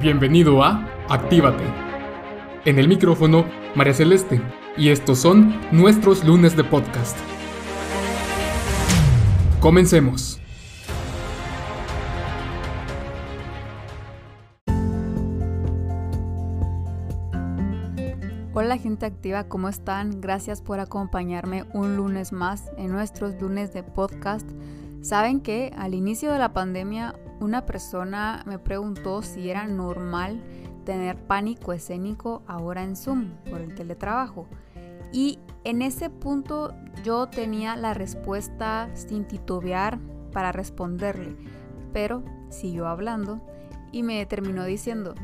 Bienvenido a Actívate. En el micrófono, María Celeste, y estos son nuestros lunes de podcast. Comencemos. Hola gente activa, ¿cómo están? Gracias por acompañarme un lunes más en nuestros lunes de podcast. Saben que al inicio de la pandemia una persona me preguntó si era normal tener pánico escénico ahora en Zoom por el teletrabajo. Y en ese punto yo tenía la respuesta sin titubear para responderle, pero siguió hablando y me terminó diciendo,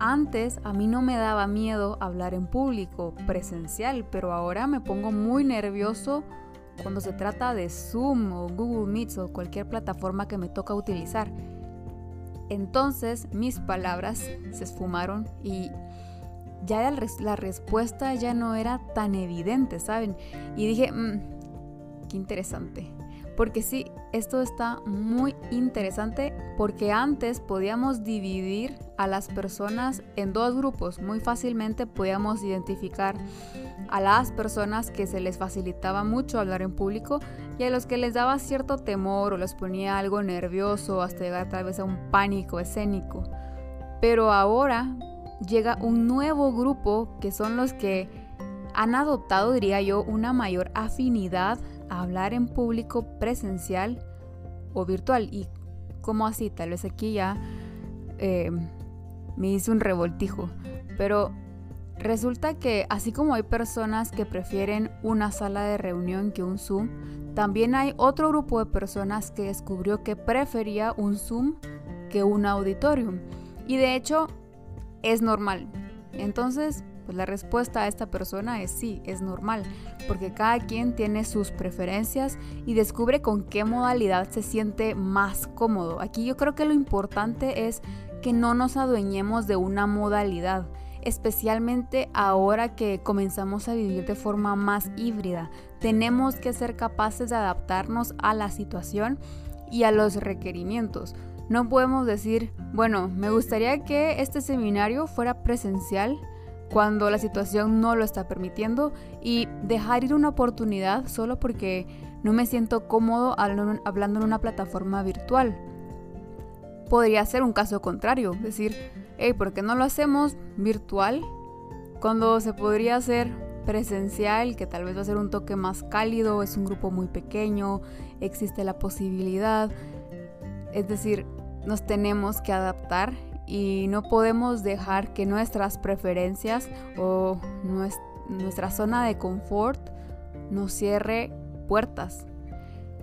antes a mí no me daba miedo hablar en público, presencial, pero ahora me pongo muy nervioso cuando se trata de Zoom o Google Meets o cualquier plataforma que me toca utilizar. Entonces mis palabras se esfumaron y ya la, respuesta ya no era tan evidente, ¿saben? Y dije, mm, qué interesante. Porque sí, esto está muy interesante porque antes podíamos dividir a las personas en dos grupos. Muy fácilmente podíamos identificar a las personas que se les facilitaba mucho hablar en público y a los que les daba cierto temor o les ponía algo nervioso hasta llegar tal vez a un pánico escénico. Pero ahora llega un nuevo grupo que son los que han adoptado, diría yo, una mayor afinidad hablar en público presencial o virtual. ¿Y cómo así? Tal vez aquí ya eh, me hice un revoltijo. Pero resulta que así como hay personas que prefieren una sala de reunión que un Zoom, también hay otro grupo de personas que descubrió que prefería un Zoom que un auditorium. Y de hecho es normal. Entonces, pues la respuesta a esta persona es sí, es normal, porque cada quien tiene sus preferencias y descubre con qué modalidad se siente más cómodo. Aquí yo creo que lo importante es que no nos adueñemos de una modalidad, especialmente ahora que comenzamos a vivir de forma más híbrida. Tenemos que ser capaces de adaptarnos a la situación y a los requerimientos. No podemos decir, bueno, me gustaría que este seminario fuera presencial, cuando la situación no lo está permitiendo y dejar ir una oportunidad solo porque no me siento cómodo hablando en una plataforma virtual. Podría ser un caso contrario, decir, hey, ¿por qué no lo hacemos virtual cuando se podría hacer presencial, que tal vez va a ser un toque más cálido, es un grupo muy pequeño, existe la posibilidad. Es decir, nos tenemos que adaptar y no podemos dejar que nuestras preferencias o nuestra zona de confort nos cierre puertas.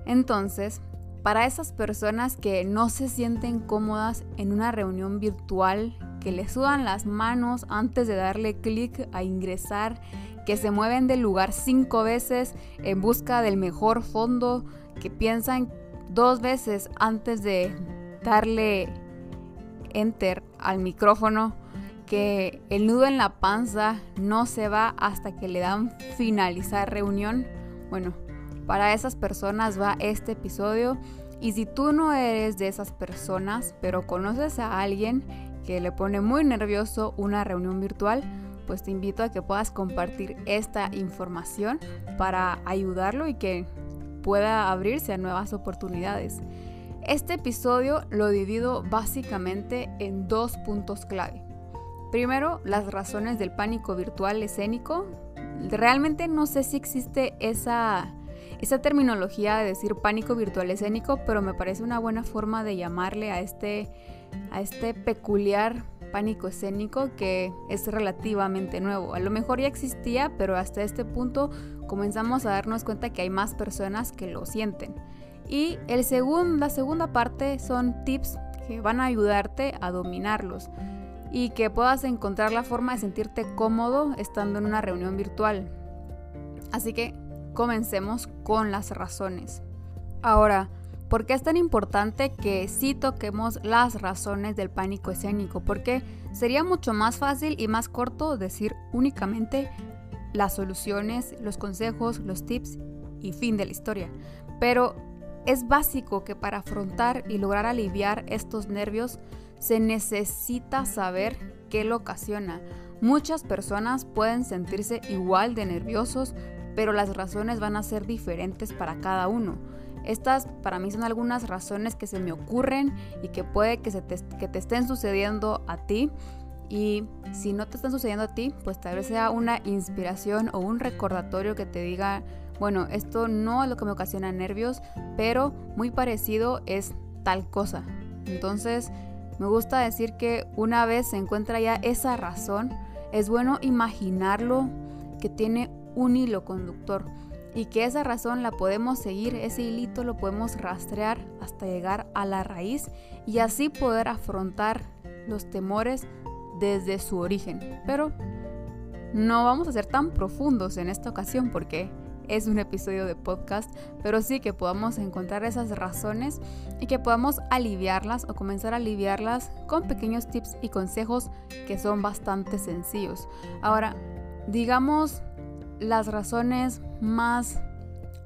Entonces, para esas personas que no se sienten cómodas en una reunión virtual, que les sudan las manos antes de darle clic a ingresar, que se mueven del lugar cinco veces en busca del mejor fondo, que piensan dos veces antes de darle enter al micrófono, que el nudo en la panza no se va hasta que le dan finalizar reunión. Bueno, para esas personas va este episodio. Y si tú no eres de esas personas, pero conoces a alguien que le pone muy nervioso una reunión virtual, pues te invito a que puedas compartir esta información para ayudarlo y que pueda abrirse a nuevas oportunidades. Este episodio lo divido básicamente en dos puntos clave. Primero, las razones del pánico virtual escénico. Realmente no sé si existe esa, esa terminología de decir pánico virtual escénico, pero me parece una buena forma de llamarle a este, a este peculiar pánico escénico que es relativamente nuevo. A lo mejor ya existía, pero hasta este punto comenzamos a darnos cuenta que hay más personas que lo sienten. Y el la segunda parte son tips que van a ayudarte a dominarlos y que puedas encontrar la forma de sentirte cómodo estando en una reunión virtual. Así que comencemos con las razones. Ahora, ¿por qué es tan importante que sí toquemos las razones del pánico escénico? Porque sería mucho más fácil y más corto decir únicamente las soluciones, los consejos, los tips y fin de la historia. Pero es básico que para afrontar y lograr aliviar estos nervios se necesita saber qué lo ocasiona. Muchas personas pueden sentirse igual de nerviosos, pero las razones van a ser diferentes para cada uno. Estas para mí son algunas razones que se me ocurren y que puede que, se te, te estén sucediendo a ti. Y si no te están sucediendo a ti, pues tal vez sea una inspiración o un recordatorio que te diga, bueno, esto no es lo que me ocasiona nervios, pero muy parecido es tal cosa. Entonces, me gusta decir que una vez se encuentra ya esa razón, es bueno imaginarlo que tiene un hilo conductor y que esa razón la podemos seguir, ese hilito lo podemos rastrear hasta llegar a la raíz y así poder afrontar los temores desde su origen. Pero no vamos a ser tan profundos en esta ocasión porque es un episodio de podcast, pero sí que podamos encontrar esas razones y que podamos aliviarlas o comenzar a aliviarlas con pequeños tips y consejos que son bastante sencillos. Ahora, digamos las razones más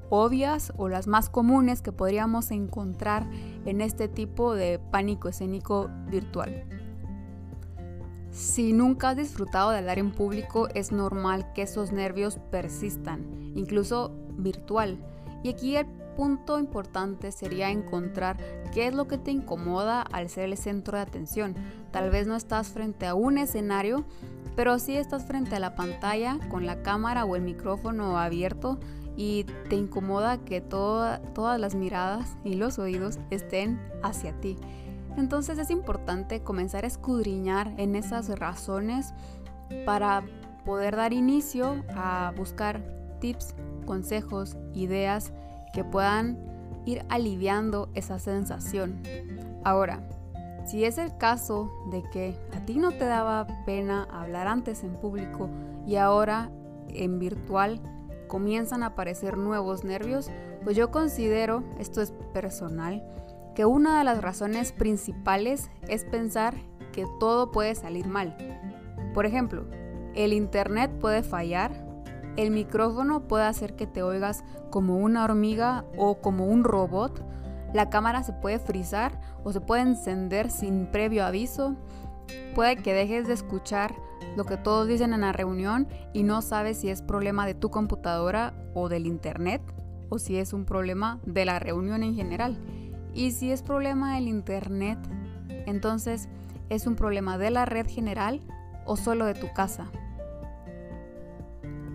obvias o las más comunes que podríamos encontrar en este tipo de pánico escénico virtual. Si nunca has disfrutado de hablar en público, es normal que esos nervios persistan, incluso virtual. Y aquí el punto importante sería encontrar qué es lo que te incomoda al ser el centro de atención. Tal vez no estás frente a un escenario, pero sí estás frente a la pantalla con la cámara o el micrófono abierto y te incomoda que todas las miradas y los oídos estén hacia ti. Entonces es importante comenzar a escudriñar en esas razones para poder dar inicio a buscar tips, consejos, ideas que puedan ir aliviando esa sensación. Ahora, si es el caso de que a ti no te daba pena hablar antes en público y ahora en virtual comienzan a aparecer nuevos nervios, pues yo considero, esto es personal, que una de las razones principales es pensar que todo puede salir mal. Por ejemplo, el internet puede fallar, el micrófono puede hacer que te oigas como una hormiga o como un robot, la cámara se puede frizar o se puede encender sin previo aviso. Puede que dejes de escuchar lo que todos dicen en la reunión y no sabes si es problema de tu computadora o del internet o si es un problema de la reunión en general. Y si es problema del internet, entonces es un problema de la red general o solo de tu casa.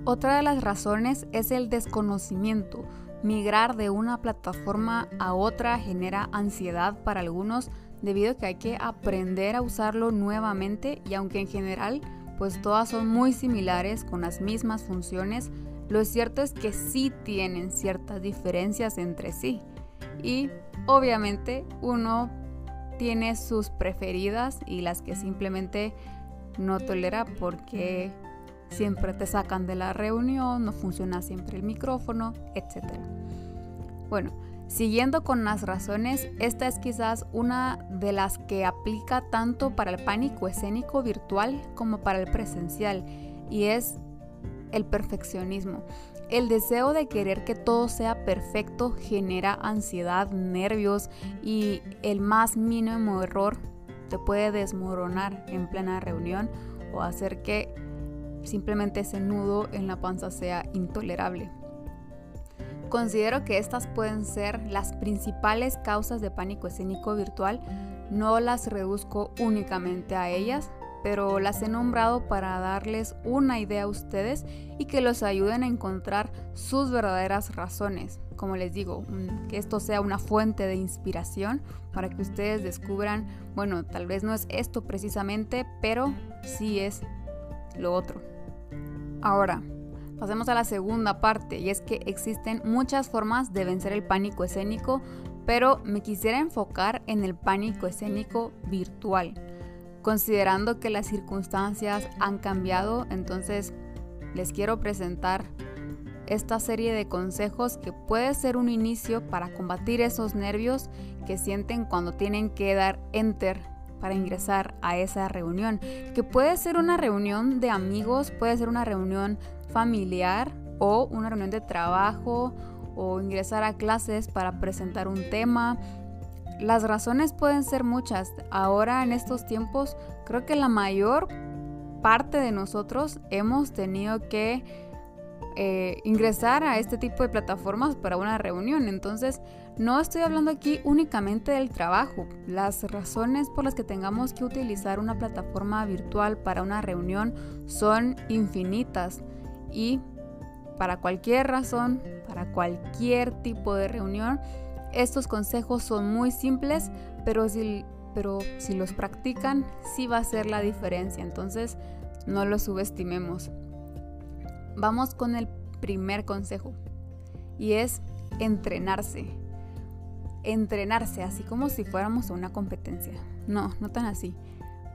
Otra de las razones es el desconocimiento. Migrar de una plataforma a otra genera ansiedad para algunos debido a que hay que aprender a usarlo nuevamente y aunque en general pues todas son muy similares con las mismas funciones, lo cierto es que sí tienen ciertas diferencias entre sí y obviamente uno tiene sus preferidas y las que simplemente no tolera porque siempre te sacan de la reunión, no funciona siempre el micrófono, etc. Bueno, siguiendo con las razones, esta es quizás una de las que aplica tanto para el pánico escénico virtual como para el presencial, y es el perfeccionismo. El deseo de querer que todo sea perfecto genera ansiedad, nervios y el más mínimo error te puede desmoronar en plena reunión o hacer que simplemente ese nudo en la panza sea intolerable. Considero que estas pueden ser las principales causas de pánico escénico virtual. No las reduzco únicamente a ellas, pero las he nombrado para darles una idea a ustedes y que los ayuden a encontrar sus verdaderas razones. Como les digo, que esto sea una fuente de inspiración para que ustedes descubran, bueno, tal vez no es esto precisamente, pero sí es lo otro. Ahora, pasemos a la segunda parte y es que existen muchas formas de vencer el pánico escénico, pero me quisiera enfocar en el pánico escénico virtual. Considerando que las circunstancias han cambiado, entonces les quiero presentar esta serie de consejos que puede ser un inicio para combatir esos nervios que sienten cuando tienen que dar enter para ingresar a esa reunión, que puede ser una reunión de amigos, puede ser una reunión familiar o una reunión de trabajo o ingresar a clases para presentar un tema. Las razones pueden ser muchas. Ahora en estos tiempos creo que la mayor parte de nosotros hemos tenido que eh, ingresar a este tipo de plataformas para una reunión. Entonces, no estoy hablando aquí únicamente del trabajo. Las razones por las que tengamos que utilizar una plataforma virtual para una reunión son infinitas y para cualquier razón, para cualquier tipo de reunión, estos consejos son muy simples, pero si, pero si los practican, sí va a ser la diferencia. Entonces, no los subestimemos. Vamos con el primer consejo y es entrenarse. Entrenarse, así como si fuéramos a una competencia. No, no tan así.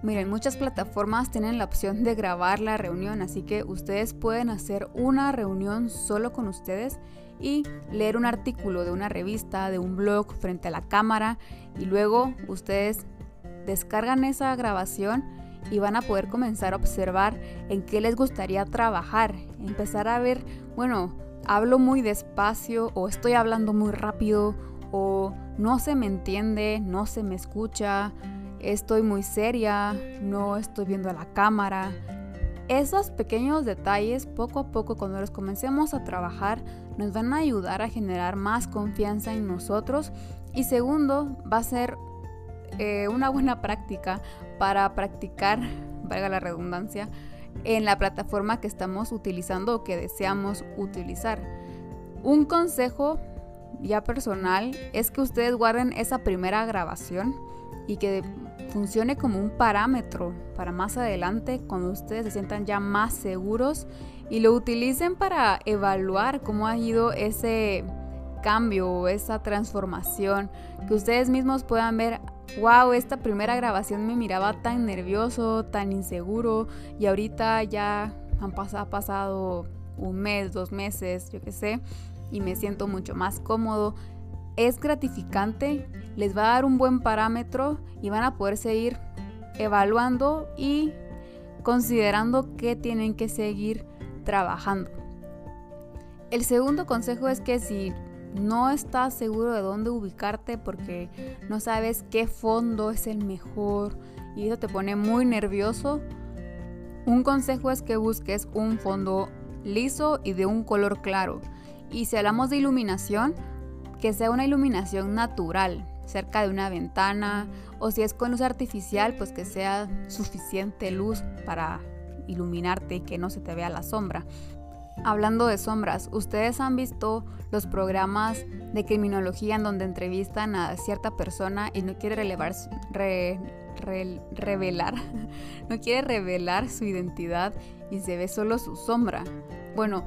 Miren, muchas plataformas tienen la opción de grabar la reunión, así que ustedes pueden hacer una reunión solo con ustedes y leer un artículo de una revista, de un blog frente a la cámara y luego ustedes descargan esa grabación y van a poder comenzar a observar en qué les gustaría trabajar, empezar a ver, bueno, hablo muy despacio o estoy hablando muy rápido o no se me entiende, no se me escucha, estoy muy seria, no estoy viendo a la cámara. Esos pequeños detalles, poco a poco, cuando los comencemos a trabajar, nos van a ayudar a generar más confianza en nosotros. Y segundo, va a ser eh, una buena práctica para practicar, valga la redundancia, en la plataforma que estamos utilizando o que deseamos utilizar. Un consejo ya personal es que ustedes guarden esa primera grabación y que funcione como un parámetro para más adelante cuando ustedes se sientan ya más seguros y lo utilicen para evaluar cómo ha ido ese cambio o esa transformación, que ustedes mismos puedan ver wow, esta primera grabación me miraba tan nervioso, tan inseguro y ahorita ya han ha pasado un mes, dos meses, yo qué sé, y me siento mucho más cómodo. Es gratificante, les va a dar un buen parámetro y van a poder seguir evaluando y considerando que tienen que seguir trabajando. El segundo consejo es que si no estás seguro de dónde ubicarte porque no sabes qué fondo es el mejor y eso te pone muy nervioso, un consejo es que busques un fondo liso y de un color claro. Y si hablamos de iluminación, que sea una iluminación natural, cerca de una ventana, o si es con luz artificial, pues que sea suficiente luz para iluminarte y que no se te vea la sombra. Hablando de sombras, ¿ustedes han visto los programas de criminología en donde entrevistan a cierta persona y no quiere revelar, no quiere revelar su identidad y se ve solo su sombra? Bueno,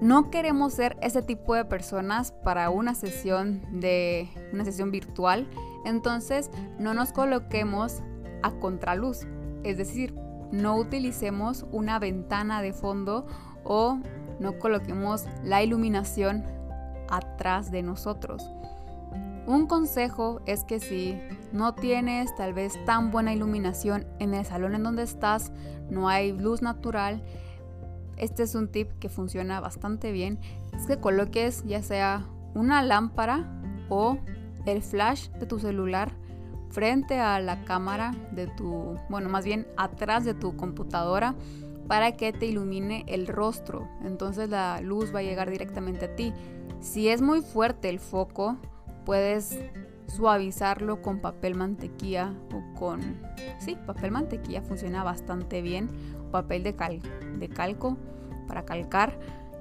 no queremos ser ese tipo de personas para una sesión de una sesión virtual, entonces no nos coloquemos a contraluz, es decir, no utilicemos una ventana de fondo o no coloquemos la iluminación atrás de nosotros. Un consejo es que si no tienes tal vez tan buena iluminación en el salón en donde estás, no hay luz natural, este es un tip que funciona bastante bien, es que coloques ya sea una lámpara o el flash de tu celular frente a la cámara de tu, bueno, más bien atrás de tu computadora para que te ilumine el rostro. Entonces la luz va a llegar directamente a ti. Si es muy fuerte el foco, puedes suavizarlo con papel mantequilla o con... Sí, papel mantequilla funciona bastante bien. Papel de, cal, de calco para calcar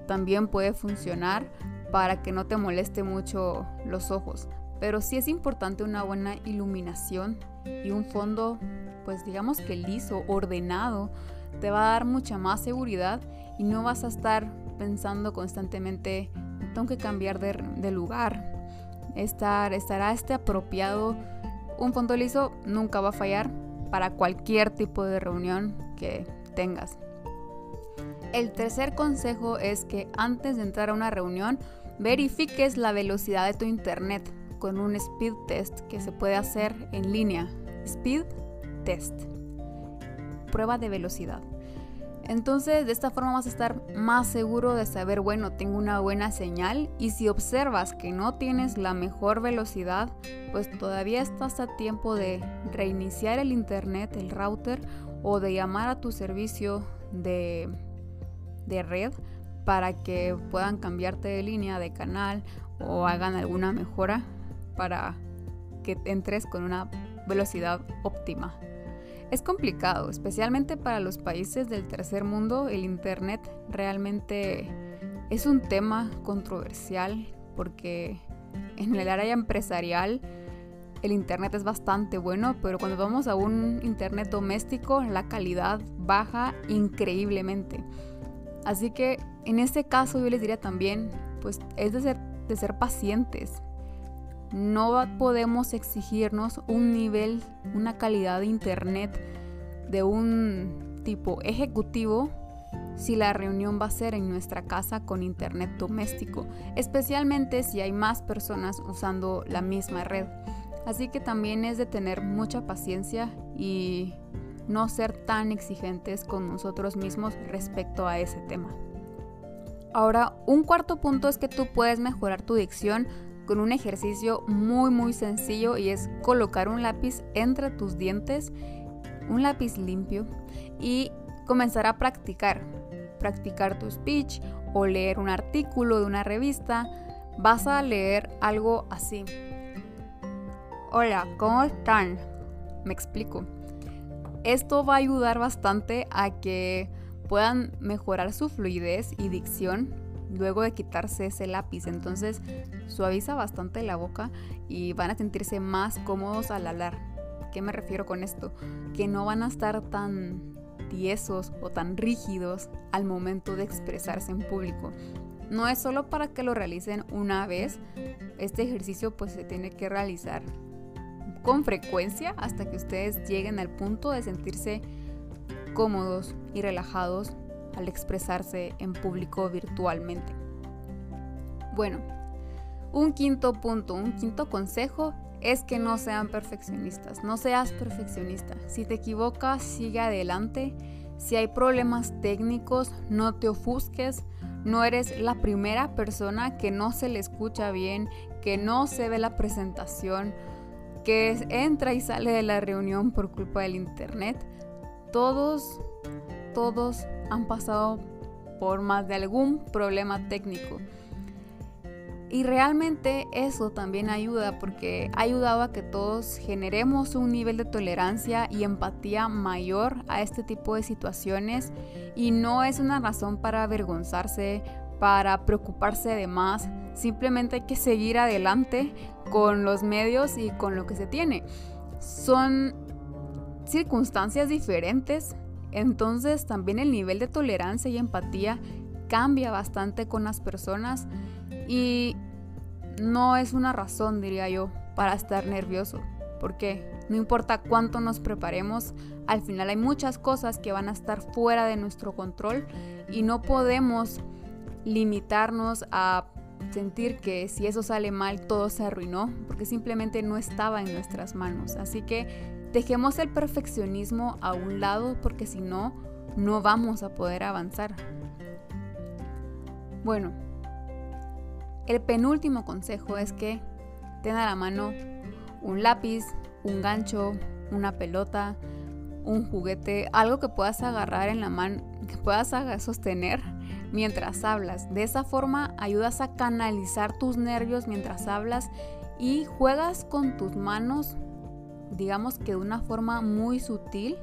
también puede funcionar para que no te moleste mucho los ojos. Pero sí es importante una buena iluminación y un fondo, pues digamos que liso, ordenado, te va a dar mucha más seguridad y no vas a estar pensando constantemente, tengo que cambiar de, lugar. Estar, estará este apropiado. Un fondo liso nunca va a fallar para cualquier tipo de reunión que tengas. El tercer consejo es que antes de entrar a una reunión verifiques la velocidad de tu internet con un speed test que se puede hacer en línea. Speed test prueba de velocidad. Entonces de esta forma vas a estar más seguro de saber, bueno, tengo una buena señal y si observas que no tienes la mejor velocidad, pues todavía estás a tiempo de reiniciar el internet, el router o de llamar a tu servicio de, de red para que puedan cambiarte de línea, de canal o hagan alguna mejora para que entres con una velocidad óptima. Es complicado, especialmente para los países del tercer mundo. El Internet realmente es un tema controversial porque en el área empresarial el Internet es bastante bueno, pero cuando vamos a un Internet doméstico la calidad baja increíblemente. Así que en este caso yo les diría también, pues es de ser, de ser pacientes. No podemos exigirnos un nivel, una calidad de internet de un tipo ejecutivo si la reunión va a ser en nuestra casa con internet doméstico, especialmente si hay más personas usando la misma red. Así que también es de tener mucha paciencia y no ser tan exigentes con nosotros mismos respecto a ese tema. Ahora, un cuarto punto es que tú puedes mejorar tu dicción con un ejercicio muy muy sencillo y es colocar un lápiz entre tus dientes, un lápiz limpio y comenzar a practicar, practicar tu speech o leer un artículo de una revista. Vas a leer algo así. Hola, ¿cómo están? Me explico. Esto va a ayudar bastante a que puedan mejorar su fluidez y dicción luego de quitarse ese lápiz. Entonces suaviza bastante la boca y van a sentirse más cómodos al hablar. ¿Qué me refiero con esto? Que no van a estar tan tiesos o tan rígidos al momento de expresarse en público. No es solo para que lo realicen una vez, este ejercicio pues se tiene que realizar con frecuencia hasta que ustedes lleguen al punto de sentirse cómodos y relajados al expresarse en público virtualmente. Bueno, un quinto punto, un quinto consejo es que no sean perfeccionistas, no seas perfeccionista. Si te equivocas, sigue adelante. Si hay problemas técnicos, no te ofusques. No eres la primera persona que no se le escucha bien, que no se ve la presentación, que entra y sale de la reunión por culpa del internet. Todos, todos han pasado por más de algún problema técnico. Y realmente eso también ayuda porque ha ayudado a que todos generemos un nivel de tolerancia y empatía mayor a este tipo de situaciones y no es una razón para avergonzarse, para preocuparse de más, simplemente hay que seguir adelante con los medios y con lo que se tiene. Son circunstancias diferentes, entonces también el nivel de tolerancia y empatía cambia bastante con las personas y no es una razón, diría yo, para estar nervioso. Porque no importa cuánto nos preparemos, al final hay muchas cosas que van a estar fuera de nuestro control y no podemos limitarnos a sentir que si eso sale mal todo se arruinó, porque simplemente no estaba en nuestras manos. Así que Dejemos el perfeccionismo a un lado porque si no, no vamos a poder avanzar. Bueno, el penúltimo consejo es que ten a la mano un lápiz, un gancho, una pelota, un juguete, algo que puedas agarrar en la mano, que puedas sostener mientras hablas. De esa forma ayudas a canalizar tus nervios mientras hablas y juegas con tus manos digamos que de una forma muy sutil,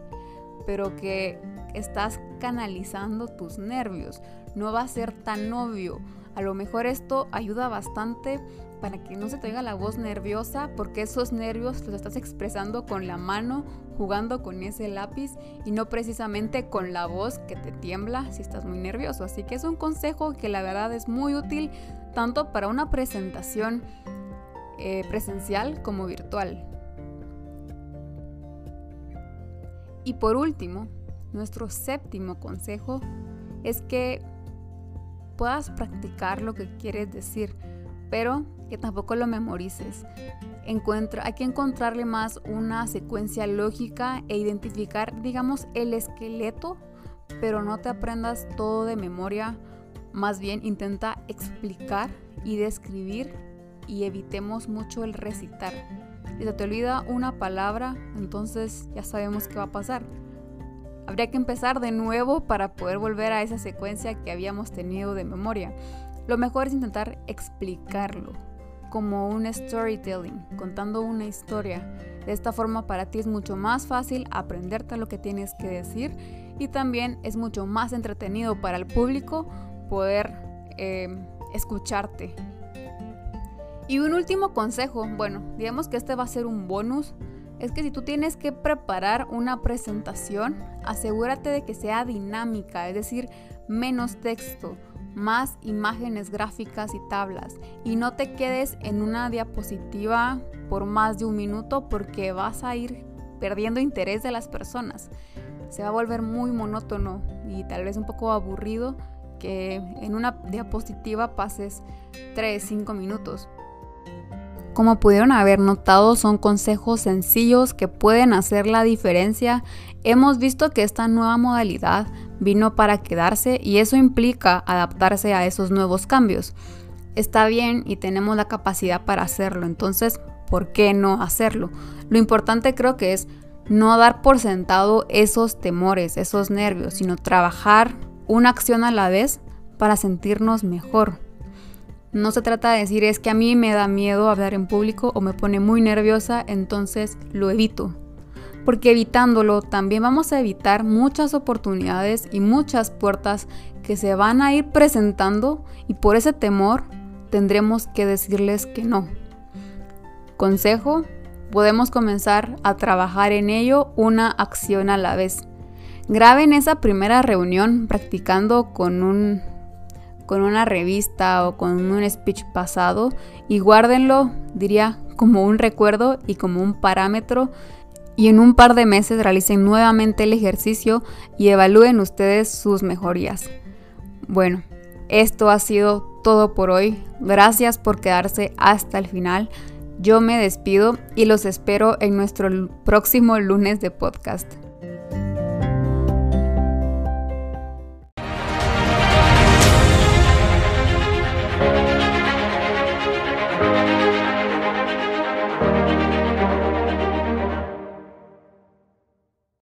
pero que estás canalizando tus nervios. No va a ser tan obvio. A lo mejor esto ayuda bastante para que no se te la voz nerviosa, porque esos nervios los estás expresando con la mano, jugando con ese lápiz y no precisamente con la voz que te tiembla si estás muy nervioso. Así que es un consejo que la verdad es muy útil tanto para una presentación eh, presencial como virtual. Y por último, nuestro séptimo consejo es que puedas practicar lo que quieres decir, pero que tampoco lo memorices. Encuentra, hay que encontrarle más una secuencia lógica e identificar, digamos, el esqueleto pero no te aprendas todo de memoria, más bien intenta explicar y describir y evitemos mucho el recitar. Si te olvida una palabra, entonces ya sabemos qué va a pasar. Habría que empezar de nuevo para poder volver a esa secuencia que habíamos tenido de memoria. Lo mejor es intentar explicarlo como un storytelling, contando una historia. De esta forma para ti es mucho más fácil aprenderte lo que tienes que decir y también es mucho más entretenido para el público poder eh, escucharte. Y un último consejo, bueno, digamos que este va a ser un bonus, es que si tú tienes que preparar una presentación, asegúrate de que sea dinámica, es decir, menos texto más imágenes gráficas y tablas y no te quedes en una diapositiva por más de un minuto porque vas a ir perdiendo interés de las personas. Se va a volver muy monótono y tal vez un poco aburrido que en una diapositiva pases 3, 5 minutos. Como pudieron haber notado, son consejos sencillos que pueden hacer la diferencia. Hemos visto que esta nueva modalidad vino para quedarse y eso implica adaptarse a esos nuevos cambios. Está bien y tenemos la capacidad para hacerlo, entonces, ¿por qué no hacerlo? Lo importante creo que es no dar por sentado esos temores, esos nervios, sino trabajar una acción a la vez para sentirnos mejor. No se trata de decir es que a mí me da miedo hablar en público o me pone muy nerviosa, entonces lo evito porque evitándolo también vamos a evitar muchas oportunidades y muchas puertas que se van a ir presentando y por ese temor tendremos que decirles que no. Consejo, podemos comenzar a trabajar en ello una acción a la vez. Graben esa primera reunión practicando con un con una revista o con un speech pasado y guárdenlo, diría, como un recuerdo y como un parámetro y en un par de meses realicen nuevamente el ejercicio y evalúen ustedes sus mejorías. Bueno, esto ha sido todo por hoy. Gracias por quedarse hasta el final. Yo me despido y los espero en nuestro próximo lunes de podcast.